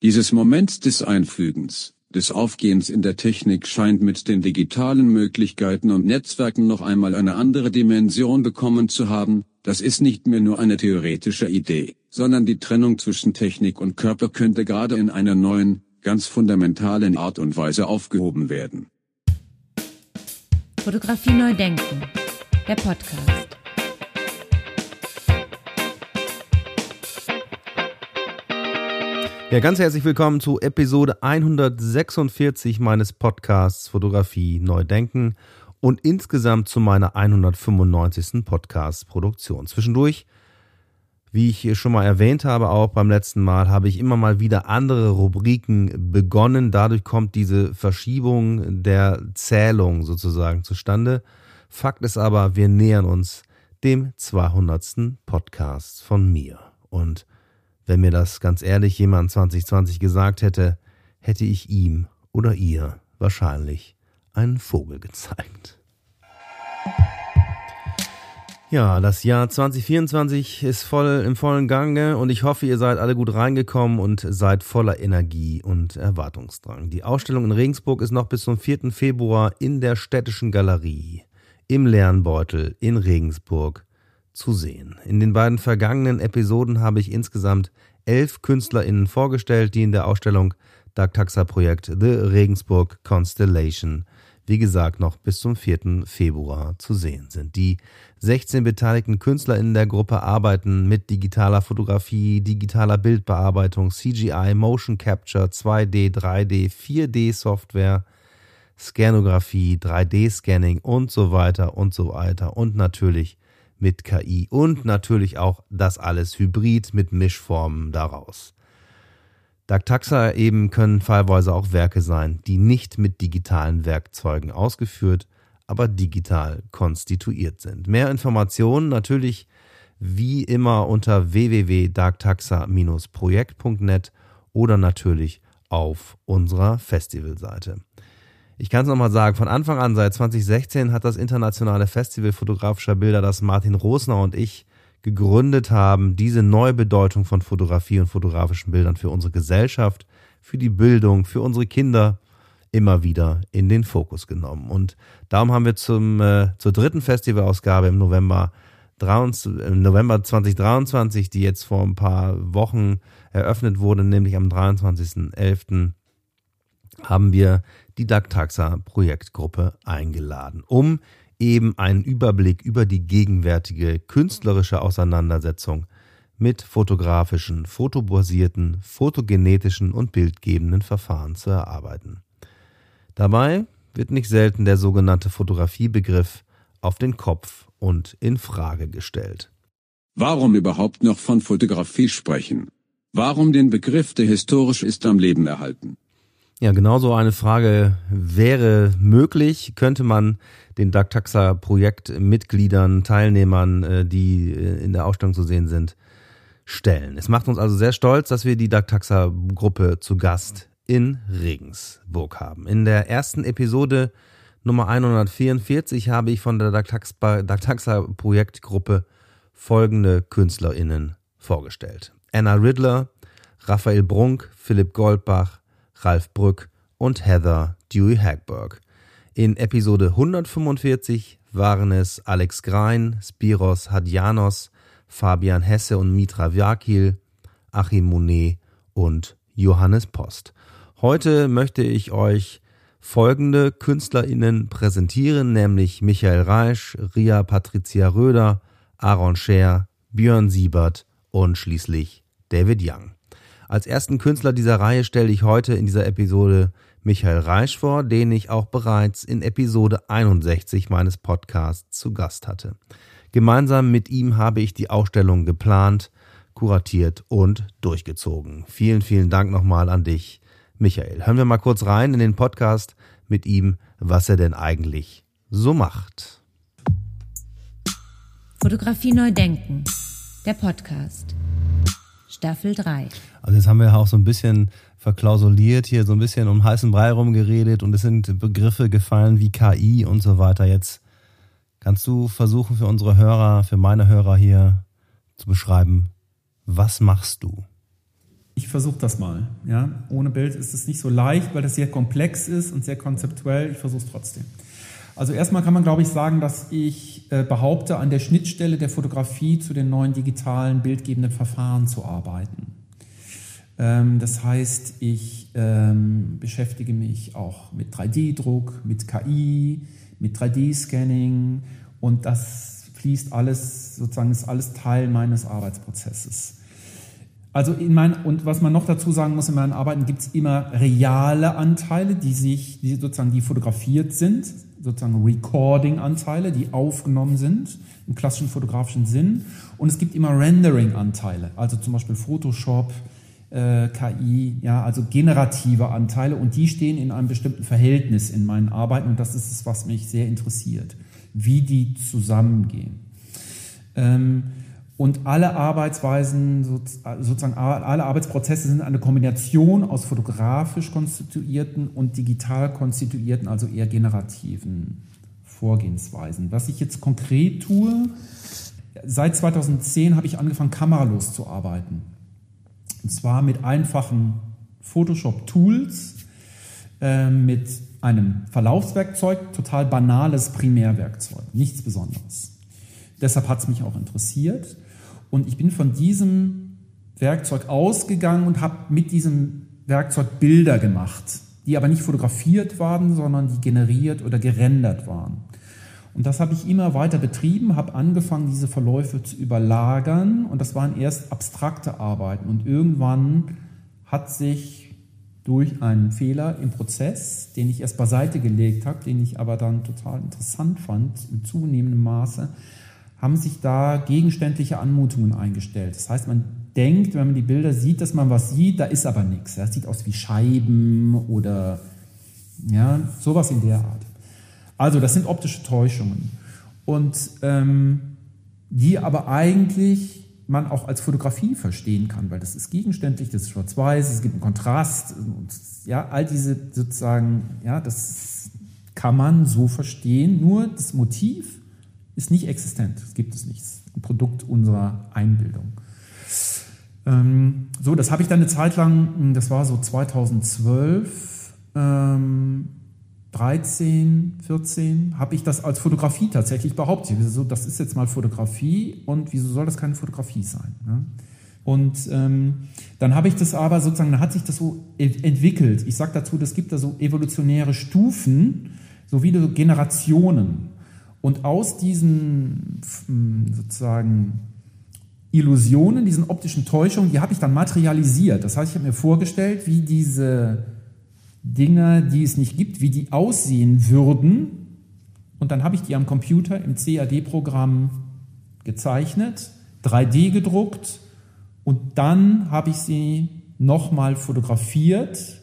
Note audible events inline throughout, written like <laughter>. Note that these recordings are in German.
Dieses Moment des Einfügens, des Aufgehens in der Technik scheint mit den digitalen Möglichkeiten und Netzwerken noch einmal eine andere Dimension bekommen zu haben, das ist nicht mehr nur eine theoretische Idee, sondern die Trennung zwischen Technik und Körper könnte gerade in einer neuen, ganz fundamentalen Art und Weise aufgehoben werden. Fotografie neu denken. Der Podcast. Ja, ganz herzlich willkommen zu Episode 146 meines Podcasts Fotografie neu denken und insgesamt zu meiner 195. Podcast-Produktion. Zwischendurch, wie ich schon mal erwähnt habe, auch beim letzten Mal, habe ich immer mal wieder andere Rubriken begonnen. Dadurch kommt diese Verschiebung der Zählung sozusagen zustande. Fakt ist aber, wir nähern uns dem 200. Podcast von mir. Und wenn mir das ganz ehrlich jemand 2020 gesagt hätte, hätte ich ihm oder ihr wahrscheinlich einen Vogel gezeigt. Ja, das Jahr 2024 ist voll im vollen Gange und ich hoffe, ihr seid alle gut reingekommen und seid voller Energie und Erwartungsdrang. Die Ausstellung in Regensburg ist noch bis zum 4. Februar in der Städtischen Galerie im Lernbeutel in Regensburg zu sehen. In den beiden vergangenen Episoden habe ich insgesamt elf KünstlerInnen vorgestellt, die in der Ausstellung Dark Taxa Projekt The Regensburg Constellation, wie gesagt, noch bis zum 4. Februar zu sehen sind. Die 16 beteiligten KünstlerInnen der Gruppe arbeiten mit digitaler Fotografie, digitaler Bildbearbeitung, CGI, Motion Capture, 2D, 3D, 4D Software, Scanografie, 3D-Scanning und so weiter und so weiter und natürlich mit KI und natürlich auch das alles hybrid mit Mischformen daraus. Dactaxa eben können fallweise auch Werke sein, die nicht mit digitalen Werkzeugen ausgeführt, aber digital konstituiert sind. Mehr Informationen natürlich wie immer unter www.darktaxa-projekt.net oder natürlich auf unserer Festivalseite. Ich kann es nochmal sagen, von Anfang an, seit 2016 hat das internationale Festival fotografischer Bilder, das Martin Rosner und ich gegründet haben, diese neue Bedeutung von Fotografie und fotografischen Bildern für unsere Gesellschaft, für die Bildung, für unsere Kinder immer wieder in den Fokus genommen. Und darum haben wir zum, äh, zur dritten Festivalausgabe im November, 23, im November 2023, die jetzt vor ein paar Wochen eröffnet wurde, nämlich am 23.11., haben wir die Dactaxa Projektgruppe eingeladen, um eben einen Überblick über die gegenwärtige künstlerische Auseinandersetzung mit fotografischen, fotobasierten, fotogenetischen und bildgebenden Verfahren zu erarbeiten. Dabei wird nicht selten der sogenannte Fotografiebegriff auf den Kopf und in Frage gestellt. Warum überhaupt noch von Fotografie sprechen? Warum den Begriff, der historisch ist, am Leben erhalten? Ja, genau so eine Frage wäre möglich, könnte man den DACTAXA Projektmitgliedern, Teilnehmern, äh, die äh, in der Ausstellung zu sehen sind, stellen. Es macht uns also sehr stolz, dass wir die DACTAXA Gruppe zu Gast in Regensburg haben. In der ersten Episode Nummer 144 habe ich von der DACTAXA Projektgruppe folgende KünstlerInnen vorgestellt. Anna Riddler, Raphael Brunk, Philipp Goldbach, Ralf Brück und Heather Dewey Hagberg. In Episode 145 waren es Alex Grein, Spiros Hadjanos, Fabian Hesse und Mitra Vyakil, Achim Monet und Johannes Post. Heute möchte ich euch folgende KünstlerInnen präsentieren, nämlich Michael Reisch, Ria Patricia Röder, Aaron Scher, Björn Siebert und schließlich David Young. Als ersten Künstler dieser Reihe stelle ich heute in dieser Episode Michael Reisch vor, den ich auch bereits in Episode 61 meines Podcasts zu Gast hatte. Gemeinsam mit ihm habe ich die Ausstellung geplant, kuratiert und durchgezogen. Vielen, vielen Dank nochmal an dich, Michael. Hören wir mal kurz rein in den Podcast mit ihm, was er denn eigentlich so macht. Fotografie neu denken. Der Podcast. Staffel 3. Also jetzt haben wir auch so ein bisschen verklausuliert hier, so ein bisschen um heißen Brei rumgeredet und es sind Begriffe gefallen wie KI und so weiter. Jetzt kannst du versuchen für unsere Hörer, für meine Hörer hier zu beschreiben, was machst du? Ich versuche das mal. Ja? Ohne Bild ist es nicht so leicht, weil das sehr komplex ist und sehr konzeptuell. Ich versuche es trotzdem. Also erstmal kann man, glaube ich, sagen, dass ich äh, behaupte, an der Schnittstelle der Fotografie zu den neuen digitalen bildgebenden Verfahren zu arbeiten. Ähm, das heißt, ich ähm, beschäftige mich auch mit 3D-Druck, mit KI, mit 3D-Scanning und das fließt alles, sozusagen ist alles Teil meines Arbeitsprozesses. Also in mein, und was man noch dazu sagen muss, in meinen Arbeiten gibt es immer reale Anteile, die sich, die sozusagen, die fotografiert sind, sozusagen Recording-Anteile, die aufgenommen sind, im klassischen fotografischen Sinn. Und es gibt immer Rendering-Anteile, also zum Beispiel Photoshop, äh, KI, ja, also generative Anteile und die stehen in einem bestimmten Verhältnis in meinen Arbeiten und das ist es, was mich sehr interessiert, wie die zusammengehen. Ähm, und alle Arbeitsweisen, sozusagen alle Arbeitsprozesse sind eine Kombination aus fotografisch konstituierten und digital konstituierten, also eher generativen Vorgehensweisen. Was ich jetzt konkret tue, seit 2010 habe ich angefangen, kameralos zu arbeiten. Und zwar mit einfachen Photoshop-Tools, äh, mit einem Verlaufswerkzeug, total banales Primärwerkzeug, nichts Besonderes. Deshalb hat es mich auch interessiert. Und ich bin von diesem Werkzeug ausgegangen und habe mit diesem Werkzeug Bilder gemacht, die aber nicht fotografiert waren, sondern die generiert oder gerendert waren. Und das habe ich immer weiter betrieben, habe angefangen, diese Verläufe zu überlagern und das waren erst abstrakte Arbeiten. Und irgendwann hat sich durch einen Fehler im Prozess, den ich erst beiseite gelegt habe, den ich aber dann total interessant fand, in zunehmendem Maße, haben sich da gegenständliche Anmutungen eingestellt. Das heißt, man denkt, wenn man die Bilder sieht, dass man was sieht, da ist aber nichts. Das sieht aus wie Scheiben oder ja, sowas in der Art. Also das sind optische Täuschungen. Und ähm, die aber eigentlich man auch als Fotografie verstehen kann, weil das ist gegenständlich, das ist schwarz-weiß, es gibt einen Kontrast, und, ja, all diese sozusagen, ja, das kann man so verstehen, nur das Motiv ist nicht existent, das gibt es nicht, es ein Produkt unserer Einbildung. Ähm, so, das habe ich dann eine Zeit lang, das war so 2012, ähm, 13, 14 habe ich das als Fotografie tatsächlich behauptet. So, das ist jetzt mal Fotografie und wieso soll das keine Fotografie sein? Ne? Und ähm, dann habe ich das aber sozusagen, dann hat sich das so entwickelt. Ich sage dazu, es gibt da so evolutionäre Stufen, so wie Generationen. Und aus diesen sozusagen Illusionen, diesen optischen Täuschungen, die habe ich dann materialisiert. Das heißt, ich habe mir vorgestellt, wie diese Dinge, die es nicht gibt, wie die aussehen würden. Und dann habe ich die am Computer im CAD-Programm gezeichnet, 3D gedruckt und dann habe ich sie nochmal fotografiert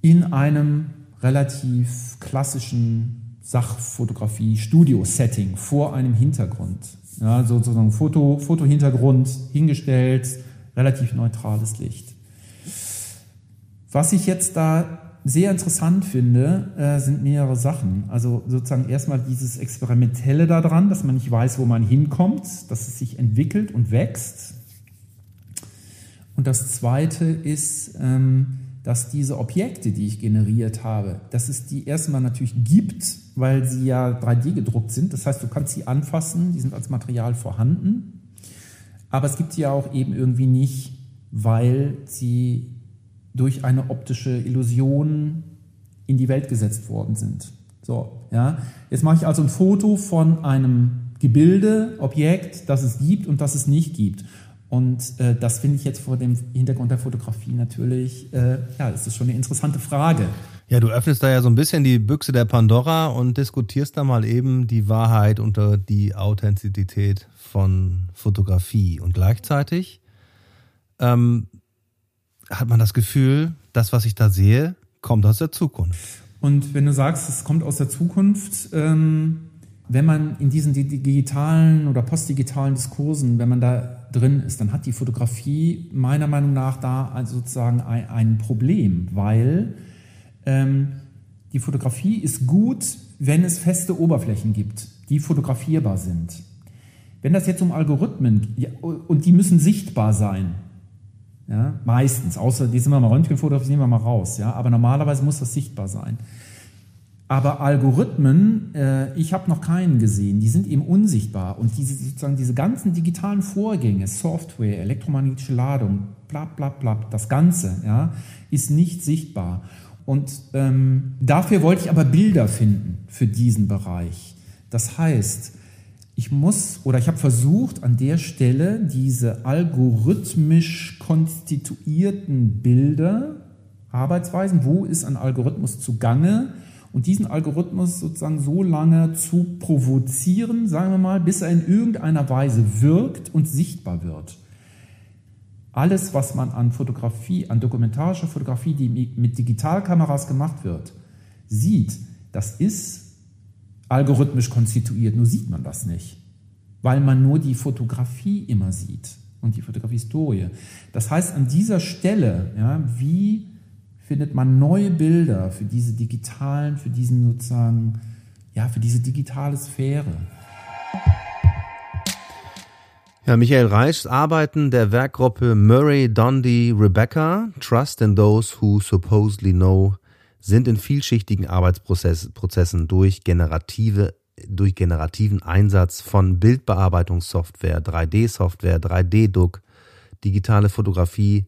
in einem relativ klassischen Sachfotografie-Studio-Setting vor einem Hintergrund. Ja, sozusagen Foto, Fotohintergrund hingestellt, relativ neutrales Licht. Was ich jetzt da sehr interessant finde, äh, sind mehrere Sachen. Also sozusagen erstmal dieses Experimentelle daran, dass man nicht weiß, wo man hinkommt, dass es sich entwickelt und wächst. Und das Zweite ist, ähm, dass diese Objekte, die ich generiert habe, dass es die erstmal natürlich gibt, weil sie ja 3D gedruckt sind. Das heißt, du kannst sie anfassen, die sind als Material vorhanden. Aber es gibt sie ja auch eben irgendwie nicht, weil sie durch eine optische Illusion in die Welt gesetzt worden sind. So, ja. Jetzt mache ich also ein Foto von einem Gebilde, Objekt, das es gibt und das es nicht gibt. Und äh, das finde ich jetzt vor dem Hintergrund der Fotografie natürlich, äh, ja, das ist schon eine interessante Frage. Ja, du öffnest da ja so ein bisschen die Büchse der Pandora und diskutierst da mal eben die Wahrheit unter die Authentizität von Fotografie. Und gleichzeitig ähm, hat man das Gefühl, das, was ich da sehe, kommt aus der Zukunft. Und wenn du sagst, es kommt aus der Zukunft, ähm, wenn man in diesen digitalen oder postdigitalen Diskursen, wenn man da drin ist, dann hat die Fotografie meiner Meinung nach da also sozusagen ein, ein Problem, weil ähm, die Fotografie ist gut, wenn es feste Oberflächen gibt, die fotografierbar sind. Wenn das jetzt um Algorithmen, ja, und die müssen sichtbar sein, Ja, meistens, außer die sind wir mal Röntgenfotos, nehmen wir mal raus. Ja, aber normalerweise muss das sichtbar sein. Aber Algorithmen, äh, ich habe noch keinen gesehen, die sind eben unsichtbar. Und diese, sozusagen diese ganzen digitalen Vorgänge, Software, elektromagnetische Ladung, bla bla bla, das Ganze, ja, ist nicht sichtbar. Und ähm, dafür wollte ich aber Bilder finden für diesen Bereich. Das heißt, ich muss oder ich habe versucht, an der Stelle diese algorithmisch konstituierten Bilder, Arbeitsweisen, wo ist ein Algorithmus zugange, und diesen Algorithmus sozusagen so lange zu provozieren, sagen wir mal, bis er in irgendeiner Weise wirkt und sichtbar wird. Alles, was man an Fotografie, an dokumentarischer Fotografie, die mit Digitalkameras gemacht wird, sieht, das ist algorithmisch konstituiert, nur sieht man das nicht, weil man nur die Fotografie immer sieht und die Fotografie-Historie. Das heißt, an dieser Stelle, ja, wie findet man neue Bilder für diese digitalen, für diesen sozusagen, ja, für diese digitale Sphäre? Ja, Michael Reichs Arbeiten der Werkgruppe Murray, Dondi, Rebecca, Trust in Those Who Supposedly Know sind in vielschichtigen Arbeitsprozessen durch generative durch generativen Einsatz von Bildbearbeitungssoftware, 3D-Software, 3D-Druck, digitale Fotografie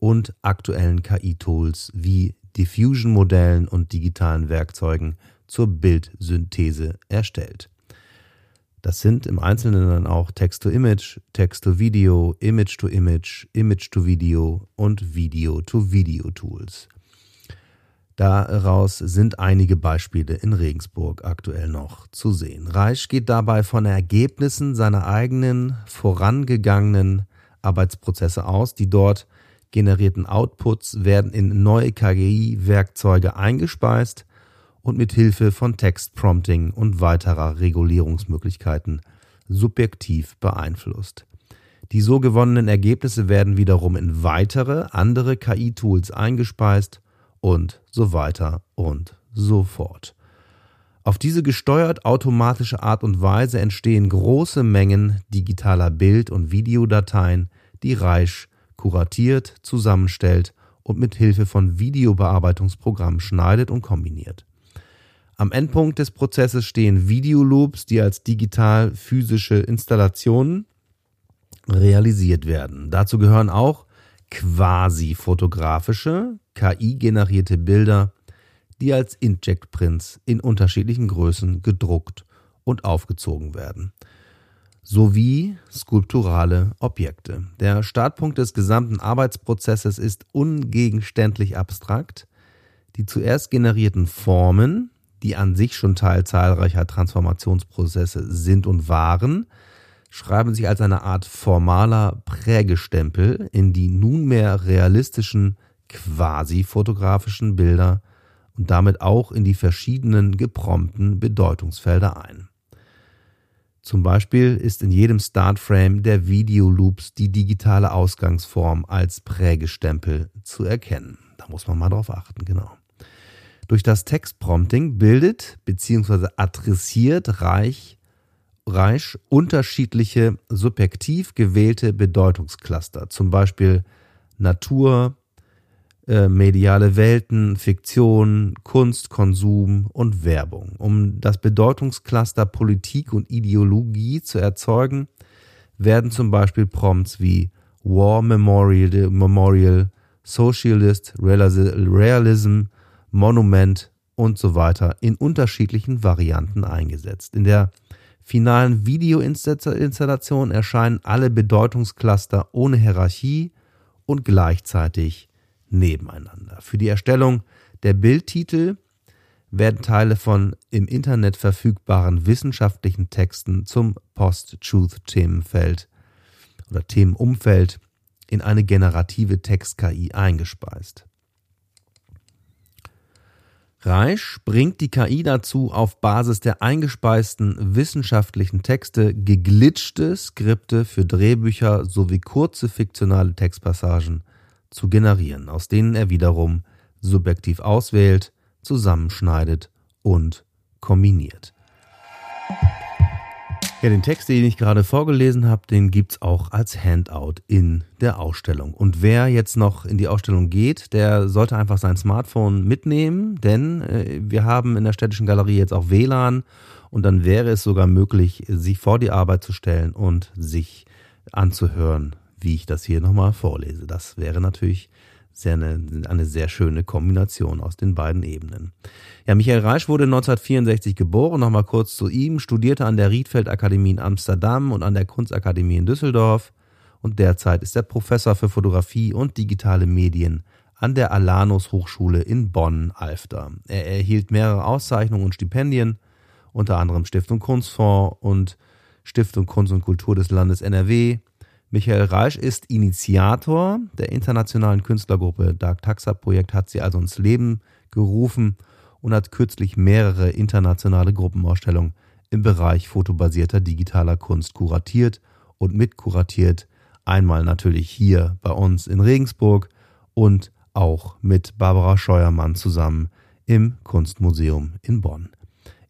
und aktuellen KI-Tools wie Diffusion-Modellen und digitalen Werkzeugen zur Bildsynthese erstellt. Das sind im Einzelnen dann auch Text-to-Image, Text-to-Video, Image-to-Image, Image-to-Video und Video-to-Video-Tools. Daraus sind einige Beispiele in Regensburg aktuell noch zu sehen. Reich geht dabei von Ergebnissen seiner eigenen vorangegangenen Arbeitsprozesse aus. Die dort generierten Outputs werden in neue KGI-Werkzeuge eingespeist und mit Hilfe von Textprompting und weiterer Regulierungsmöglichkeiten subjektiv beeinflusst. Die so gewonnenen Ergebnisse werden wiederum in weitere andere KI-Tools eingespeist und so weiter und so fort. Auf diese gesteuert automatische Art und Weise entstehen große Mengen digitaler Bild- und Videodateien, die Reich kuratiert, zusammenstellt und mit Hilfe von Videobearbeitungsprogrammen schneidet und kombiniert. Am Endpunkt des Prozesses stehen Videoloops, die als digital physische Installationen realisiert werden. Dazu gehören auch quasi fotografische, KI-generierte Bilder, die als Inject-Prints in unterschiedlichen Größen gedruckt und aufgezogen werden. Sowie skulpturale Objekte. Der Startpunkt des gesamten Arbeitsprozesses ist ungegenständlich abstrakt. Die zuerst generierten Formen, die an sich schon Teil zahlreicher Transformationsprozesse sind und waren, schreiben sich als eine Art formaler Prägestempel in die nunmehr realistischen quasi fotografischen Bilder und damit auch in die verschiedenen geprompten Bedeutungsfelder ein. Zum Beispiel ist in jedem Startframe der Videoloops die digitale Ausgangsform als Prägestempel zu erkennen. Da muss man mal drauf achten, genau. Durch das Textprompting bildet bzw. adressiert Reich Reich unterschiedliche subjektiv gewählte Bedeutungscluster, zum Beispiel Natur, äh, mediale Welten, Fiktion, Kunst, Konsum und Werbung. Um das Bedeutungscluster Politik und Ideologie zu erzeugen, werden zum Beispiel Prompts wie War Memorial, Memorial Socialist, Realism, Monument und so weiter in unterschiedlichen Varianten eingesetzt. In der finalen Videoinstallation erscheinen alle Bedeutungscluster ohne Hierarchie und gleichzeitig nebeneinander. Für die Erstellung der Bildtitel werden Teile von im Internet verfügbaren wissenschaftlichen Texten zum Post-Truth-Themenfeld oder Themenumfeld in eine generative Text-KI eingespeist. Reich bringt die KI dazu, auf Basis der eingespeisten wissenschaftlichen Texte geglitschte Skripte für Drehbücher sowie kurze fiktionale Textpassagen zu generieren, aus denen er wiederum subjektiv auswählt, zusammenschneidet und kombiniert. Ja, den Text, den ich gerade vorgelesen habe, den gibt's auch als Handout in der Ausstellung. Und wer jetzt noch in die Ausstellung geht, der sollte einfach sein Smartphone mitnehmen, denn äh, wir haben in der städtischen Galerie jetzt auch WLAN und dann wäre es sogar möglich, sich vor die Arbeit zu stellen und sich anzuhören, wie ich das hier nochmal vorlese. Das wäre natürlich sehr eine, eine sehr schöne Kombination aus den beiden Ebenen. Ja, Michael Reisch wurde 1964 geboren, nochmal kurz zu ihm, studierte an der Riedfeld Akademie in Amsterdam und an der Kunstakademie in Düsseldorf und derzeit ist er Professor für Fotografie und digitale Medien an der Alanus Hochschule in Bonn-Alfter. Er erhielt mehrere Auszeichnungen und Stipendien, unter anderem Stiftung Kunstfonds und Stiftung Kunst und Kultur des Landes NRW, Michael Reisch ist Initiator der internationalen Künstlergruppe Dark Taxa Projekt, hat sie also ins Leben gerufen und hat kürzlich mehrere internationale Gruppenausstellungen im Bereich fotobasierter digitaler Kunst kuratiert und mitkuratiert. Einmal natürlich hier bei uns in Regensburg und auch mit Barbara Scheuermann zusammen im Kunstmuseum in Bonn.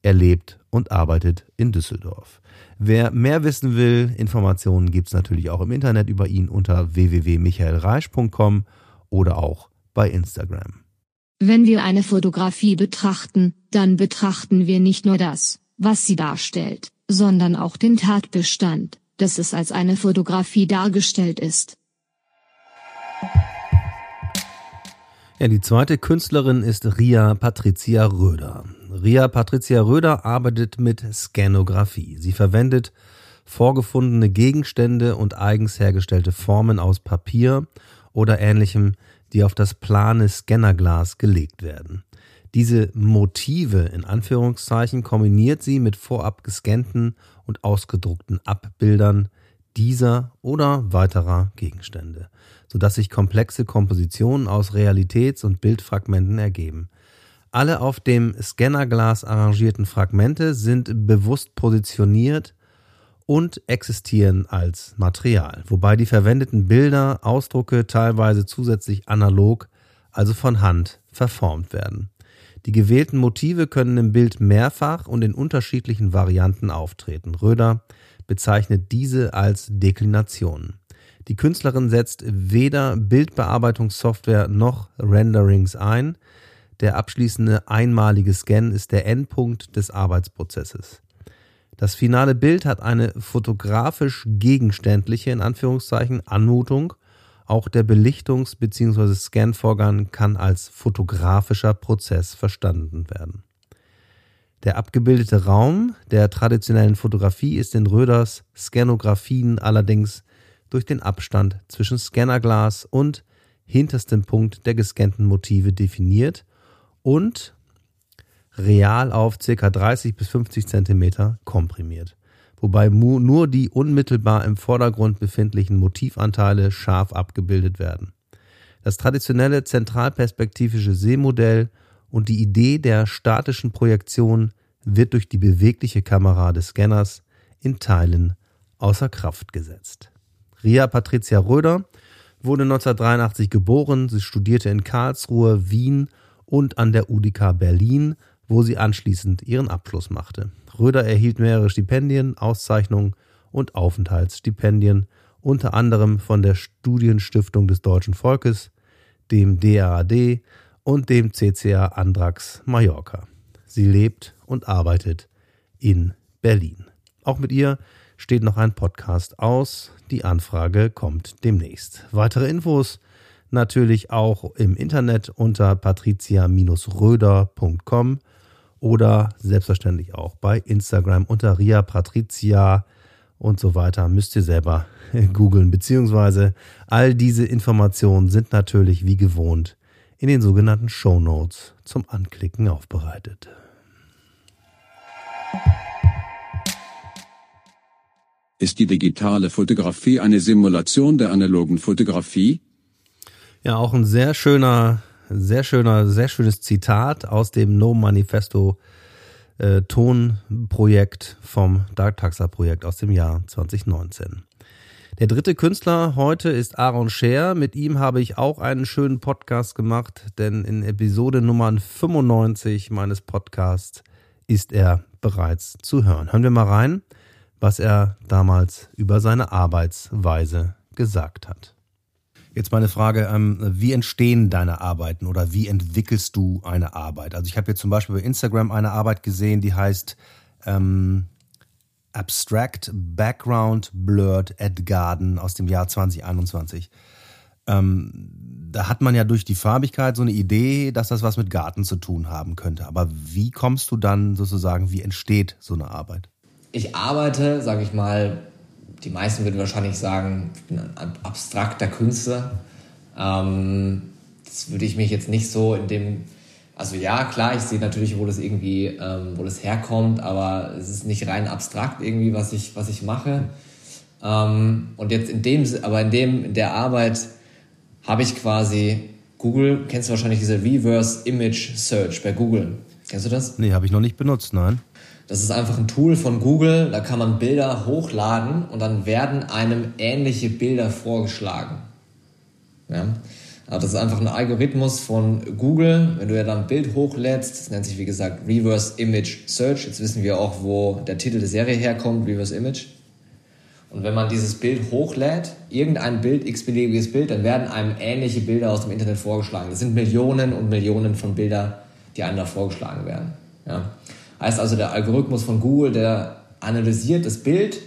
Er lebt und arbeitet in Düsseldorf. Wer mehr wissen will, Informationen gibt es natürlich auch im Internet über ihn unter www.michaelreisch.com oder auch bei Instagram. Wenn wir eine Fotografie betrachten, dann betrachten wir nicht nur das, was sie darstellt, sondern auch den Tatbestand, dass es als eine Fotografie dargestellt ist. Ja, die zweite Künstlerin ist Ria Patricia Röder. Ria Patricia Röder arbeitet mit Skanographie. Sie verwendet vorgefundene Gegenstände und eigens hergestellte Formen aus Papier oder ähnlichem, die auf das plane Scannerglas gelegt werden. Diese Motive in Anführungszeichen kombiniert sie mit vorab gescannten und ausgedruckten Abbildern dieser oder weiterer Gegenstände sodass sich komplexe Kompositionen aus Realitäts- und Bildfragmenten ergeben. Alle auf dem Scannerglas arrangierten Fragmente sind bewusst positioniert und existieren als Material, wobei die verwendeten Bilder, Ausdrucke teilweise zusätzlich analog, also von Hand, verformt werden. Die gewählten Motive können im Bild mehrfach und in unterschiedlichen Varianten auftreten. Röder bezeichnet diese als Deklinationen. Die Künstlerin setzt weder Bildbearbeitungssoftware noch Renderings ein. Der abschließende einmalige Scan ist der Endpunkt des Arbeitsprozesses. Das finale Bild hat eine fotografisch gegenständliche in Anführungszeichen Anmutung. Auch der Belichtungs- bzw. Scanvorgang kann als fotografischer Prozess verstanden werden. Der abgebildete Raum der traditionellen Fotografie ist in Röders Scanografien allerdings durch den Abstand zwischen Scannerglas und hinterstem Punkt der gescannten Motive definiert und real auf ca. 30 bis 50 cm komprimiert, wobei nur die unmittelbar im Vordergrund befindlichen Motivanteile scharf abgebildet werden. Das traditionelle zentralperspektivische Sehmodell und die Idee der statischen Projektion wird durch die bewegliche Kamera des Scanners in Teilen außer Kraft gesetzt. Ria Patricia Röder wurde 1983 geboren. Sie studierte in Karlsruhe, Wien und an der UDK Berlin, wo sie anschließend ihren Abschluss machte. Röder erhielt mehrere Stipendien, Auszeichnungen und Aufenthaltsstipendien, unter anderem von der Studienstiftung des deutschen Volkes, dem DAAD und dem CCA Andrax Mallorca. Sie lebt und arbeitet in Berlin. Auch mit ihr steht noch ein Podcast aus. Die Anfrage kommt demnächst. Weitere Infos natürlich auch im Internet unter patricia-röder.com oder selbstverständlich auch bei Instagram unter Ria Patricia und so weiter. Müsst ihr selber <laughs> googeln, beziehungsweise all diese Informationen sind natürlich wie gewohnt in den sogenannten Show Notes zum Anklicken aufbereitet. Ist die digitale Fotografie eine Simulation der analogen Fotografie? Ja, auch ein sehr schöner, sehr schöner, sehr schönes Zitat aus dem No Manifesto äh, Tonprojekt vom Dark Taxa Projekt aus dem Jahr 2019. Der dritte Künstler heute ist Aaron Scher. Mit ihm habe ich auch einen schönen Podcast gemacht, denn in Episode Nummer 95 meines Podcasts ist er bereits zu hören. Hören wir mal rein was er damals über seine Arbeitsweise gesagt hat. Jetzt meine Frage, ähm, wie entstehen deine Arbeiten oder wie entwickelst du eine Arbeit? Also ich habe jetzt zum Beispiel bei Instagram eine Arbeit gesehen, die heißt ähm, Abstract Background Blurred at Garden aus dem Jahr 2021. Ähm, da hat man ja durch die Farbigkeit so eine Idee, dass das was mit Garten zu tun haben könnte. Aber wie kommst du dann sozusagen, wie entsteht so eine Arbeit? Ich arbeite, sage ich mal, die meisten würden wahrscheinlich sagen, ich bin ein abstrakter Künstler. Ähm, das würde ich mich jetzt nicht so in dem, also ja, klar, ich sehe natürlich, wo das irgendwie, ähm, wo das herkommt, aber es ist nicht rein abstrakt irgendwie, was ich, was ich mache. Ähm, und jetzt in dem, aber in dem, in der Arbeit habe ich quasi Google, kennst du wahrscheinlich diese Reverse Image Search bei Google. Kennst du das? Nee, habe ich noch nicht benutzt, nein. Das ist einfach ein Tool von Google, da kann man Bilder hochladen und dann werden einem ähnliche Bilder vorgeschlagen. Ja? Aber das ist einfach ein Algorithmus von Google. Wenn du ja dann ein Bild hochlädst, das nennt sich wie gesagt Reverse Image Search. Jetzt wissen wir auch, wo der Titel der Serie herkommt, Reverse Image. Und wenn man dieses Bild hochlädt, irgendein Bild, x-beliebiges Bild, dann werden einem ähnliche Bilder aus dem Internet vorgeschlagen. Das sind Millionen und Millionen von Bildern, die einem da vorgeschlagen werden. Ja. Heißt also, der Algorithmus von Google, der analysiert das Bild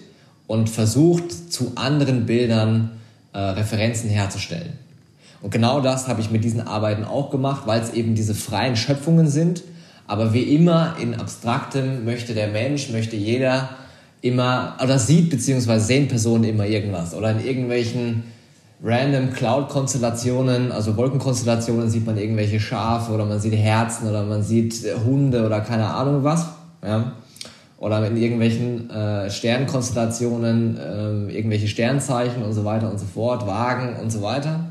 und versucht zu anderen Bildern äh, Referenzen herzustellen. Und genau das habe ich mit diesen Arbeiten auch gemacht, weil es eben diese freien Schöpfungen sind. Aber wie immer in Abstraktem möchte der Mensch, möchte jeder immer, oder sieht beziehungsweise sehen Personen immer irgendwas. Oder in irgendwelchen random Cloud-Konstellationen, also Wolkenkonstellationen, sieht man irgendwelche Schafe oder man sieht Herzen oder man sieht äh, Hunde oder keine Ahnung was. Ja? Oder in irgendwelchen äh, Sternkonstellationen, äh, irgendwelche Sternzeichen und so weiter und so fort, Wagen und so weiter.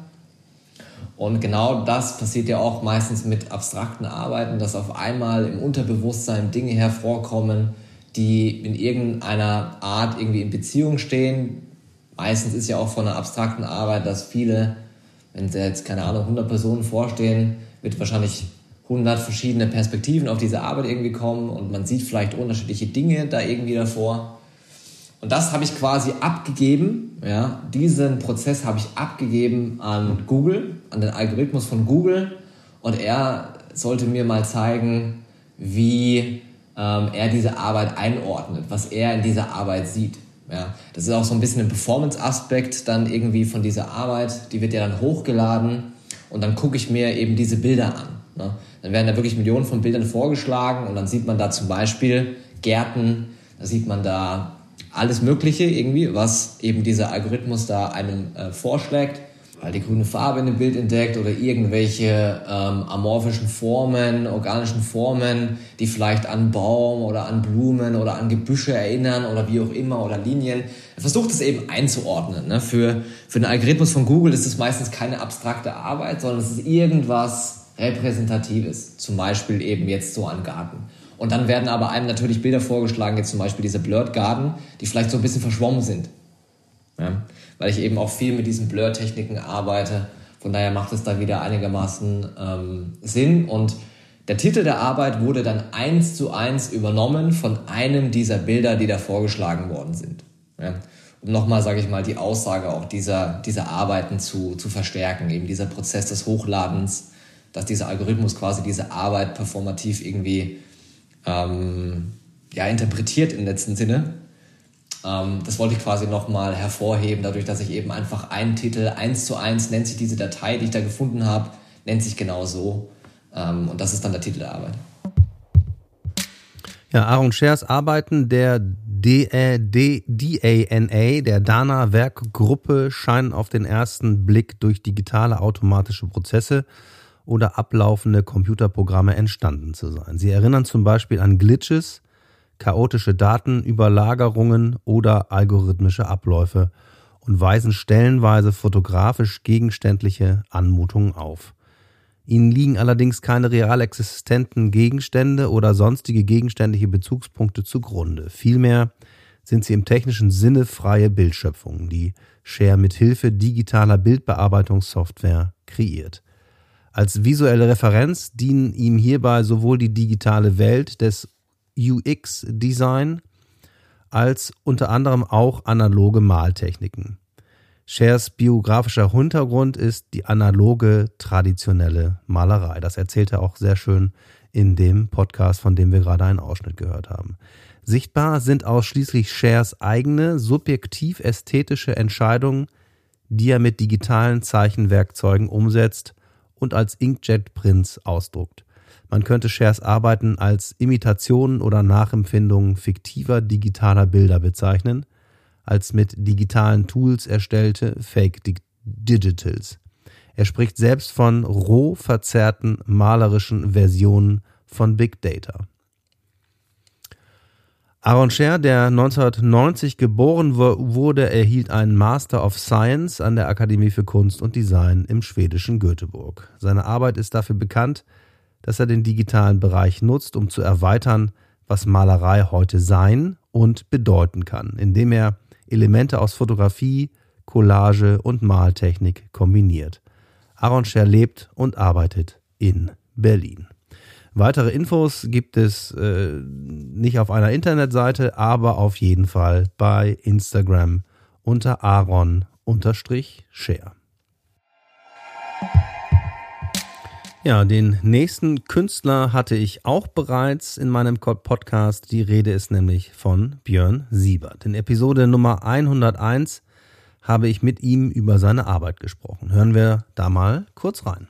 Und genau das passiert ja auch meistens mit abstrakten Arbeiten, dass auf einmal im Unterbewusstsein Dinge hervorkommen, die in irgendeiner Art irgendwie in Beziehung stehen, meistens ist ja auch von einer abstrakten Arbeit, dass viele, wenn sie jetzt, keine Ahnung, 100 Personen vorstehen, wird wahrscheinlich 100 verschiedene Perspektiven auf diese Arbeit irgendwie kommen und man sieht vielleicht unterschiedliche Dinge da irgendwie davor. Und das habe ich quasi abgegeben, ja, diesen Prozess habe ich abgegeben an Google, an den Algorithmus von Google und er sollte mir mal zeigen, wie ähm, er diese Arbeit einordnet, was er in dieser Arbeit sieht. Ja, das ist auch so ein bisschen ein Performance-Aspekt dann irgendwie von dieser Arbeit. Die wird ja dann hochgeladen und dann gucke ich mir eben diese Bilder an. Ne? Dann werden da wirklich Millionen von Bildern vorgeschlagen und dann sieht man da zum Beispiel Gärten, da sieht man da alles Mögliche irgendwie, was eben dieser Algorithmus da einem äh, vorschlägt halt die grüne Farbe in dem Bild entdeckt oder irgendwelche ähm, amorphischen Formen, organischen Formen, die vielleicht an Baum oder an Blumen oder an Gebüsche erinnern oder wie auch immer oder Linien. Er versucht es eben einzuordnen. Ne? Für, für den Algorithmus von Google ist es meistens keine abstrakte Arbeit, sondern es ist irgendwas Repräsentatives. Zum Beispiel eben jetzt so ein Garten. Und dann werden aber einem natürlich Bilder vorgeschlagen, jetzt zum Beispiel diese Blurred Garden, die vielleicht so ein bisschen verschwommen sind. Ja? Weil ich eben auch viel mit diesen Blur-Techniken arbeite. Von daher macht es da wieder einigermaßen ähm, Sinn. Und der Titel der Arbeit wurde dann eins zu eins übernommen von einem dieser Bilder, die da vorgeschlagen worden sind. Ja? Um nochmal, sage ich mal, die Aussage auch dieser, dieser Arbeiten zu, zu verstärken. Eben dieser Prozess des Hochladens, dass dieser Algorithmus quasi diese Arbeit performativ irgendwie ähm, ja, interpretiert im letzten Sinne das wollte ich quasi nochmal hervorheben, dadurch, dass ich eben einfach einen Titel eins zu eins nennt sich diese Datei, die ich da gefunden habe, nennt sich genau so. Ähm, und das ist dann der Titel der Arbeit. Ja, Aaron Schers Arbeiten der DANA, der Dana Werkgruppe, scheinen auf den ersten Blick durch digitale automatische Prozesse oder ablaufende Computerprogramme entstanden zu sein. Sie erinnern zum Beispiel an Glitches, chaotische Datenüberlagerungen oder algorithmische Abläufe und weisen stellenweise fotografisch gegenständliche Anmutungen auf. Ihnen liegen allerdings keine real existenten Gegenstände oder sonstige gegenständliche Bezugspunkte zugrunde. Vielmehr sind sie im technischen Sinne freie Bildschöpfungen, die Share mit Hilfe digitaler Bildbearbeitungssoftware kreiert. Als visuelle Referenz dienen ihm hierbei sowohl die digitale Welt des UX-Design als unter anderem auch analoge Maltechniken. Shares biografischer Hintergrund ist die analoge traditionelle Malerei. Das erzählt er auch sehr schön in dem Podcast, von dem wir gerade einen Ausschnitt gehört haben. Sichtbar sind ausschließlich Shares eigene subjektiv ästhetische Entscheidungen, die er mit digitalen Zeichenwerkzeugen umsetzt und als Inkjet-Prints ausdruckt. Man könnte Shares Arbeiten als Imitationen oder Nachempfindungen fiktiver digitaler Bilder bezeichnen, als mit digitalen Tools erstellte Fake Digitals. Er spricht selbst von roh verzerrten malerischen Versionen von Big Data. Aaron Scher, der 1990 geboren wurde, erhielt einen Master of Science an der Akademie für Kunst und Design im schwedischen Göteborg. Seine Arbeit ist dafür bekannt, dass er den digitalen Bereich nutzt, um zu erweitern, was Malerei heute sein und bedeuten kann, indem er Elemente aus Fotografie, Collage und Maltechnik kombiniert. Aaron Scher lebt und arbeitet in Berlin. Weitere Infos gibt es äh, nicht auf einer Internetseite, aber auf jeden Fall bei Instagram unter aaron-share. Ja, den nächsten Künstler hatte ich auch bereits in meinem Podcast. Die Rede ist nämlich von Björn Siebert. In Episode Nummer 101 habe ich mit ihm über seine Arbeit gesprochen. Hören wir da mal kurz rein.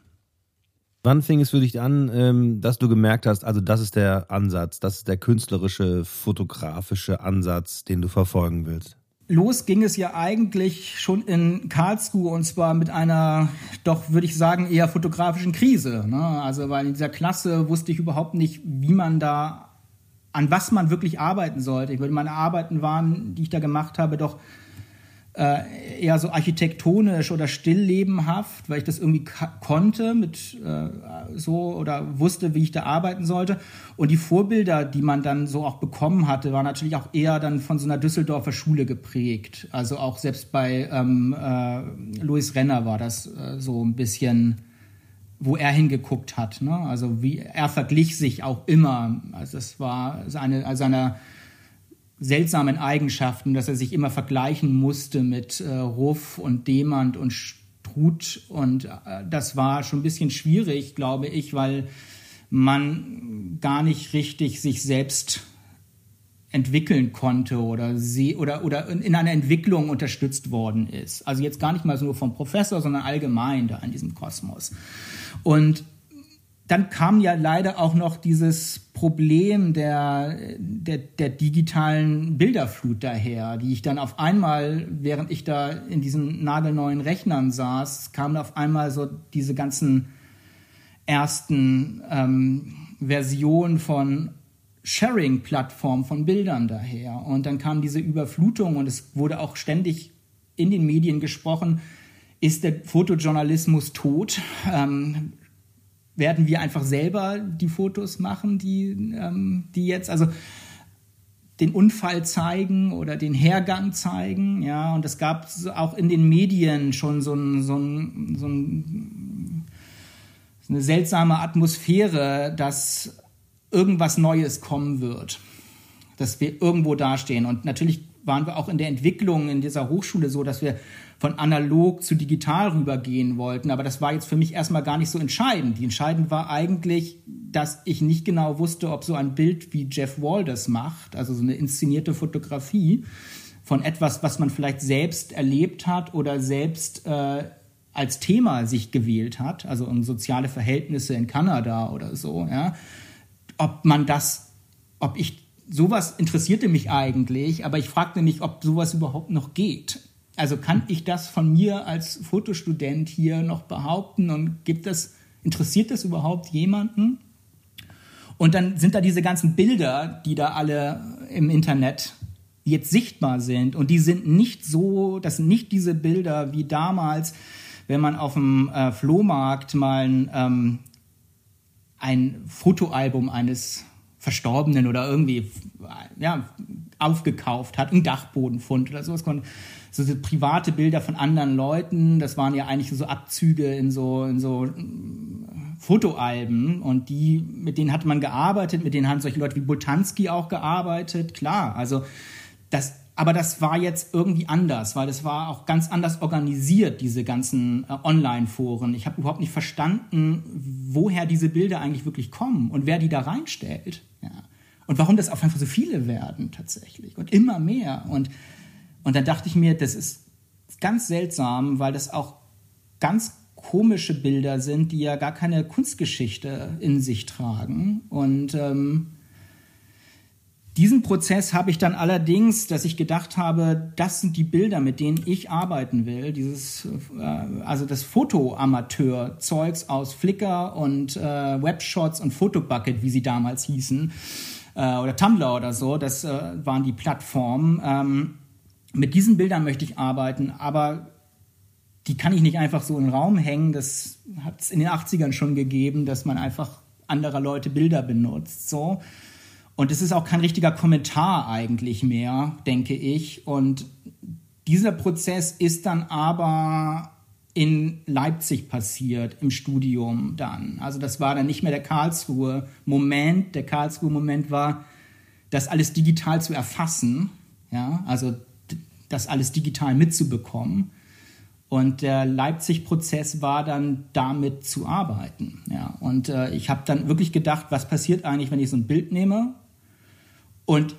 Wann fing es für dich an, ähm, dass du gemerkt hast, also das ist der Ansatz, das ist der künstlerische, fotografische Ansatz, den du verfolgen willst? Los ging es ja eigentlich schon in Karlsruhe und zwar mit einer, doch würde ich sagen, eher fotografischen Krise. Ne? Also weil in dieser Klasse wusste ich überhaupt nicht, wie man da, an was man wirklich arbeiten sollte. Ich würde meine Arbeiten waren, die ich da gemacht habe, doch äh, eher so architektonisch oder stilllebenhaft, weil ich das irgendwie konnte mit äh, so oder wusste, wie ich da arbeiten sollte. Und die Vorbilder, die man dann so auch bekommen hatte, waren natürlich auch eher dann von so einer Düsseldorfer Schule geprägt. Also auch selbst bei ähm, äh, Louis Renner war das äh, so ein bisschen wo er hingeguckt hat. Ne? Also wie er verglich sich auch immer. Also das war seine, also seiner seltsamen Eigenschaften, dass er sich immer vergleichen musste mit äh, Ruff und Demand und Struth. Und äh, das war schon ein bisschen schwierig, glaube ich, weil man gar nicht richtig sich selbst entwickeln konnte oder sie oder oder in einer Entwicklung unterstützt worden ist. Also jetzt gar nicht mal nur vom Professor, sondern allgemein da in diesem Kosmos. Und dann kam ja leider auch noch dieses Problem der, der, der, digitalen Bilderflut daher, die ich dann auf einmal, während ich da in diesen nagelneuen Rechnern saß, kamen auf einmal so diese ganzen ersten ähm, Versionen von Sharing-Plattformen von Bildern daher. Und dann kam diese Überflutung und es wurde auch ständig in den Medien gesprochen, ist der Fotojournalismus tot? Ähm, werden wir einfach selber die Fotos machen, die, ähm, die jetzt, also den Unfall zeigen oder den Hergang zeigen, ja, und es gab auch in den Medien schon so, ein, so, ein, so, ein, so eine seltsame Atmosphäre, dass irgendwas Neues kommen wird, dass wir irgendwo dastehen. Und natürlich waren wir auch in der Entwicklung in dieser Hochschule so, dass wir von analog zu digital rübergehen wollten. Aber das war jetzt für mich erstmal gar nicht so entscheidend. Die entscheidend war eigentlich, dass ich nicht genau wusste, ob so ein Bild wie Jeff Wall das macht, also so eine inszenierte Fotografie von etwas, was man vielleicht selbst erlebt hat oder selbst äh, als Thema sich gewählt hat, also um soziale Verhältnisse in Kanada oder so, ja, ob man das, ob ich sowas interessierte mich eigentlich, aber ich fragte mich, ob sowas überhaupt noch geht. Also kann ich das von mir als Fotostudent hier noch behaupten und gibt das, interessiert das überhaupt jemanden? Und dann sind da diese ganzen Bilder, die da alle im Internet jetzt sichtbar sind. Und die sind nicht so, das sind nicht diese Bilder wie damals, wenn man auf dem äh, Flohmarkt mal ein, ähm, ein Fotoalbum eines Verstorbenen oder irgendwie ja, aufgekauft hat, ein Dachbodenfund oder sowas so, so private Bilder von anderen Leuten, das waren ja eigentlich so Abzüge in so, in so mm, Fotoalben. Und die, mit denen hat man gearbeitet, mit denen haben solche Leute wie Boltanski auch gearbeitet, klar, also das, aber das war jetzt irgendwie anders, weil das war auch ganz anders organisiert, diese ganzen äh, Online-Foren. Ich habe überhaupt nicht verstanden, woher diese Bilder eigentlich wirklich kommen und wer die da reinstellt. Ja. Und warum das auf einfach so viele werden tatsächlich und immer mehr. Und, und dann dachte ich mir, das ist ganz seltsam, weil das auch ganz komische Bilder sind, die ja gar keine Kunstgeschichte in sich tragen. Und ähm, diesen Prozess habe ich dann allerdings, dass ich gedacht habe, das sind die Bilder, mit denen ich arbeiten will. Dieses, äh, also das Fotoamateur-Zeugs aus Flickr und äh, Webshots und Fotobucket, wie sie damals hießen, äh, oder Tumblr oder so, das äh, waren die Plattformen. Ähm, mit diesen Bildern möchte ich arbeiten, aber die kann ich nicht einfach so in den Raum hängen. Das hat es in den 80ern schon gegeben, dass man einfach anderer Leute Bilder benutzt. So. Und es ist auch kein richtiger Kommentar eigentlich mehr, denke ich. Und dieser Prozess ist dann aber in Leipzig passiert, im Studium dann. Also das war dann nicht mehr der Karlsruhe-Moment. Der Karlsruhe-Moment war, das alles digital zu erfassen, ja, also das alles digital mitzubekommen. Und der Leipzig-Prozess war dann damit zu arbeiten. Ja. Und äh, ich habe dann wirklich gedacht, was passiert eigentlich, wenn ich so ein Bild nehme und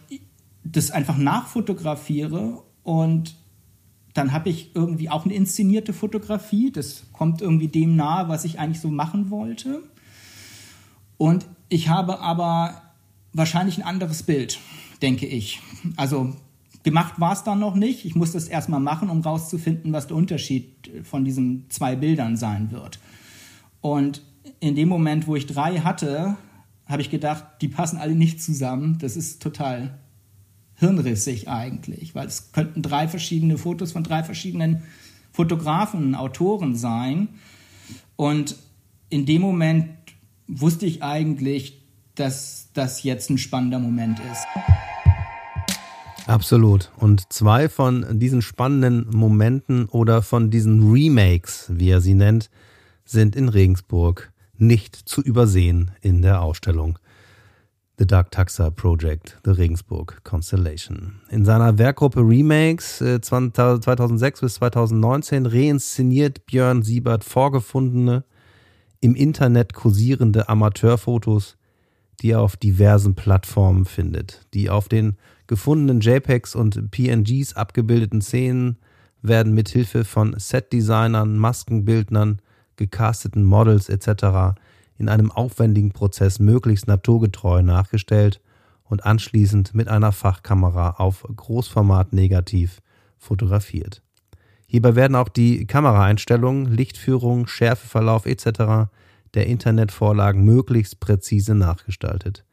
das einfach nachfotografiere und dann habe ich irgendwie auch eine inszenierte Fotografie. Das kommt irgendwie dem nahe, was ich eigentlich so machen wollte. Und ich habe aber wahrscheinlich ein anderes Bild, denke ich. Also Gemacht war es dann noch nicht. Ich musste es erstmal machen, um rauszufinden, was der Unterschied von diesen zwei Bildern sein wird. Und in dem Moment, wo ich drei hatte, habe ich gedacht, die passen alle nicht zusammen. Das ist total hirnrissig eigentlich, weil es könnten drei verschiedene Fotos von drei verschiedenen Fotografen, Autoren sein. Und in dem Moment wusste ich eigentlich, dass das jetzt ein spannender Moment ist. Absolut. Und zwei von diesen spannenden Momenten oder von diesen Remakes, wie er sie nennt, sind in Regensburg nicht zu übersehen in der Ausstellung. The Dark Taxa Project, The Regensburg Constellation. In seiner Werkgruppe Remakes äh, 2006 bis 2019 reinszeniert Björn Siebert vorgefundene, im Internet kursierende Amateurfotos, die er auf diversen Plattformen findet, die auf den gefundenen JPEGs und PNGs abgebildeten Szenen werden mit Hilfe von Setdesignern, Maskenbildnern, gecasteten Models etc. in einem aufwendigen Prozess möglichst naturgetreu nachgestellt und anschließend mit einer Fachkamera auf Großformat negativ fotografiert. Hierbei werden auch die Kameraeinstellungen, Lichtführung, Schärfeverlauf etc. der Internetvorlagen möglichst präzise nachgestaltet.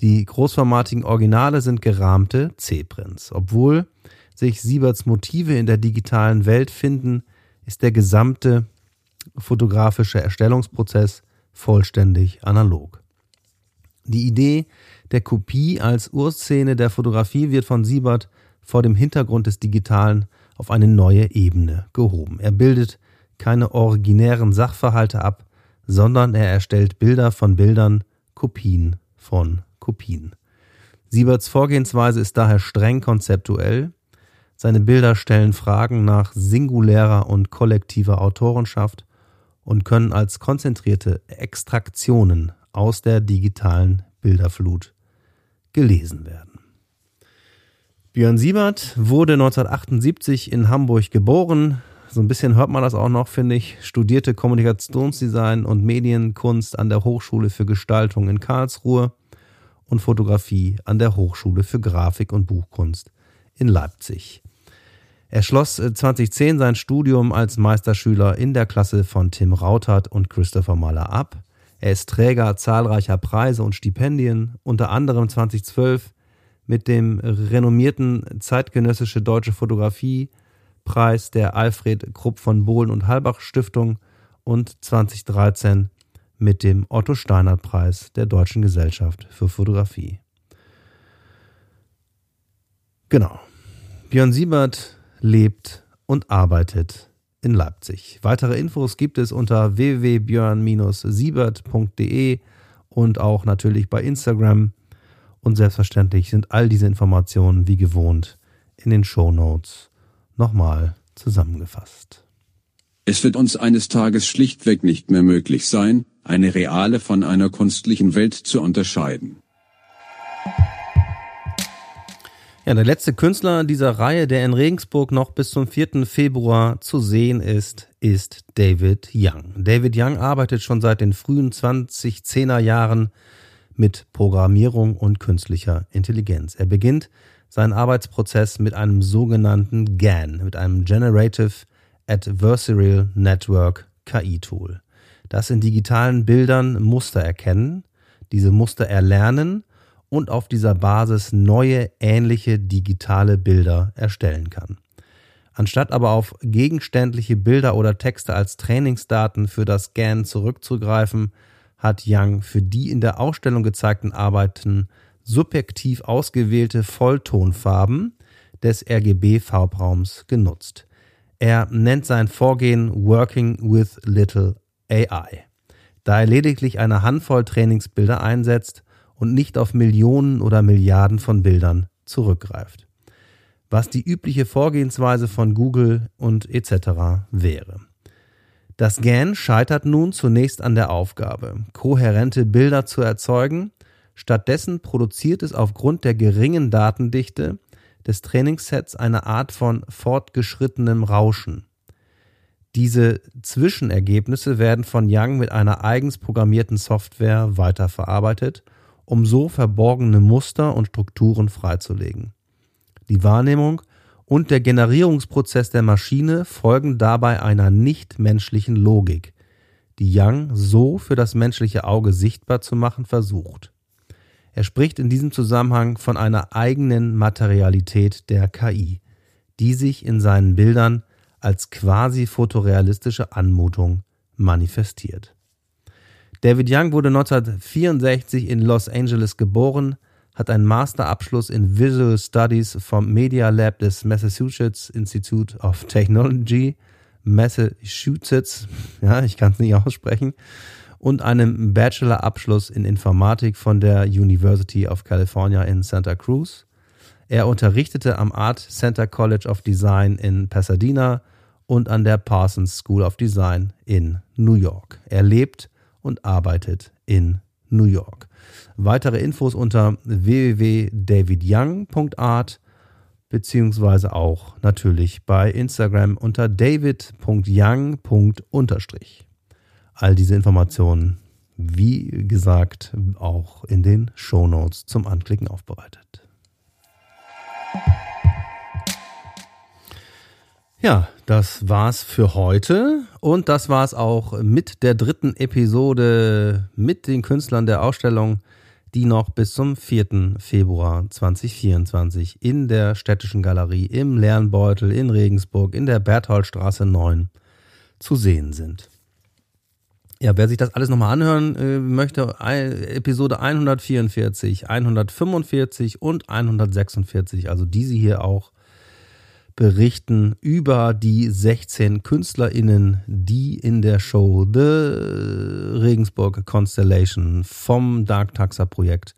Die großformatigen Originale sind gerahmte C-Prints. Obwohl sich Sieberts Motive in der digitalen Welt finden, ist der gesamte fotografische Erstellungsprozess vollständig analog. Die Idee der Kopie als Urszene der Fotografie wird von Siebert vor dem Hintergrund des Digitalen auf eine neue Ebene gehoben. Er bildet keine originären Sachverhalte ab, sondern er erstellt Bilder von Bildern, Kopien von Kopien. Sieberts Vorgehensweise ist daher streng konzeptuell. Seine Bilder stellen Fragen nach singulärer und kollektiver Autorenschaft und können als konzentrierte Extraktionen aus der digitalen Bilderflut gelesen werden. Björn Siebert wurde 1978 in Hamburg geboren. So ein bisschen hört man das auch noch, finde ich. Studierte Kommunikationsdesign und Medienkunst an der Hochschule für Gestaltung in Karlsruhe und Fotografie an der Hochschule für Grafik und Buchkunst in Leipzig. Er schloss 2010 äh, sein Studium als Meisterschüler in der Klasse von Tim Rautert und Christopher Mahler ab. Er ist Träger zahlreicher Preise und Stipendien, unter anderem 2012 mit dem renommierten zeitgenössische deutsche Fotografie Preis der Alfred Krupp von Bohlen und Halbach Stiftung und 2013 mit dem Otto Steinert Preis der Deutschen Gesellschaft für Fotografie. Genau. Björn Siebert lebt und arbeitet in Leipzig. Weitere Infos gibt es unter www.björn-siebert.de und auch natürlich bei Instagram. Und selbstverständlich sind all diese Informationen wie gewohnt in den Show Notes nochmal zusammengefasst. Es wird uns eines Tages schlichtweg nicht mehr möglich sein, eine reale von einer künstlichen Welt zu unterscheiden. Ja, der letzte Künstler dieser Reihe, der in Regensburg noch bis zum 4. Februar zu sehen ist, ist David Young. David Young arbeitet schon seit den frühen 2010er Jahren mit Programmierung und künstlicher Intelligenz. Er beginnt seinen Arbeitsprozess mit einem sogenannten GAN, mit einem Generative Adversarial Network KI-Tool, das in digitalen Bildern Muster erkennen, diese Muster erlernen und auf dieser Basis neue ähnliche digitale Bilder erstellen kann. Anstatt aber auf gegenständliche Bilder oder Texte als Trainingsdaten für das GAN zurückzugreifen, hat Young für die in der Ausstellung gezeigten Arbeiten subjektiv ausgewählte Volltonfarben des RGB-Farbraums genutzt. Er nennt sein Vorgehen Working with Little AI, da er lediglich eine Handvoll Trainingsbilder einsetzt und nicht auf Millionen oder Milliarden von Bildern zurückgreift. Was die übliche Vorgehensweise von Google und etc. wäre. Das GAN scheitert nun zunächst an der Aufgabe, kohärente Bilder zu erzeugen. Stattdessen produziert es aufgrund der geringen Datendichte des Trainingssets eine Art von fortgeschrittenem Rauschen. Diese Zwischenergebnisse werden von Young mit einer eigens programmierten Software weiterverarbeitet, um so verborgene Muster und Strukturen freizulegen. Die Wahrnehmung und der Generierungsprozess der Maschine folgen dabei einer nichtmenschlichen Logik, die Young so für das menschliche Auge sichtbar zu machen versucht. Er spricht in diesem Zusammenhang von einer eigenen Materialität der KI, die sich in seinen Bildern als quasi fotorealistische Anmutung manifestiert. David Young wurde 1964 in Los Angeles geboren, hat einen Masterabschluss in Visual Studies vom Media Lab des Massachusetts Institute of Technology, Massachusetts, ja, ich kann es nicht aussprechen, und einen Bachelorabschluss in Informatik von der University of California in Santa Cruz. Er unterrichtete am Art Center College of Design in Pasadena und an der Parsons School of Design in New York. Er lebt und arbeitet in New York. Weitere Infos unter www.davidyoung.art beziehungsweise auch natürlich bei Instagram unter david.young. All diese Informationen, wie gesagt, auch in den Show Notes zum Anklicken aufbereitet. Ja, das war's für heute und das war's auch mit der dritten Episode mit den Künstlern der Ausstellung, die noch bis zum 4. Februar 2024 in der Städtischen Galerie im Lernbeutel in Regensburg in der Bertholdstraße 9 zu sehen sind. Ja, wer sich das alles nochmal anhören äh, möchte, Episode 144, 145 und 146, also diese hier auch, berichten über die 16 KünstlerInnen, die in der Show The Regensburg Constellation vom Dark Taxa Projekt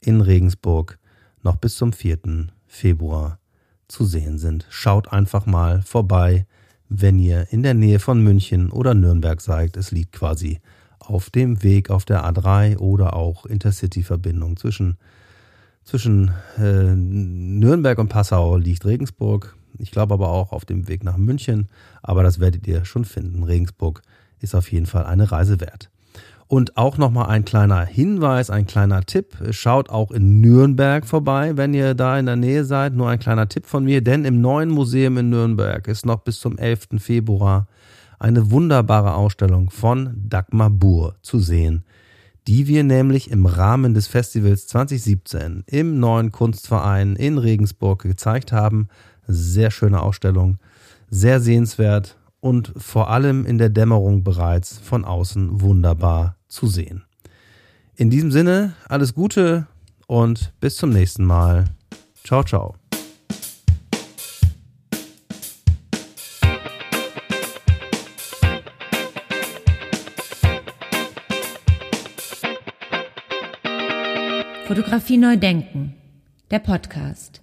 in Regensburg noch bis zum 4. Februar zu sehen sind. Schaut einfach mal vorbei, wenn ihr in der Nähe von München oder Nürnberg seid. Es liegt quasi auf dem Weg auf der A3 oder auch Intercity-Verbindung zwischen, zwischen äh, Nürnberg und Passau liegt Regensburg. Ich glaube aber auch auf dem Weg nach München. Aber das werdet ihr schon finden. Regensburg ist auf jeden Fall eine Reise wert. Und auch nochmal ein kleiner Hinweis, ein kleiner Tipp. Schaut auch in Nürnberg vorbei, wenn ihr da in der Nähe seid. Nur ein kleiner Tipp von mir, denn im neuen Museum in Nürnberg ist noch bis zum 11. Februar eine wunderbare Ausstellung von Dagmar Buhr zu sehen, die wir nämlich im Rahmen des Festivals 2017 im neuen Kunstverein in Regensburg gezeigt haben. Sehr schöne Ausstellung, sehr sehenswert und vor allem in der Dämmerung bereits von außen wunderbar zu sehen. In diesem Sinne, alles Gute und bis zum nächsten Mal. Ciao, ciao. Fotografie neu denken. Der Podcast.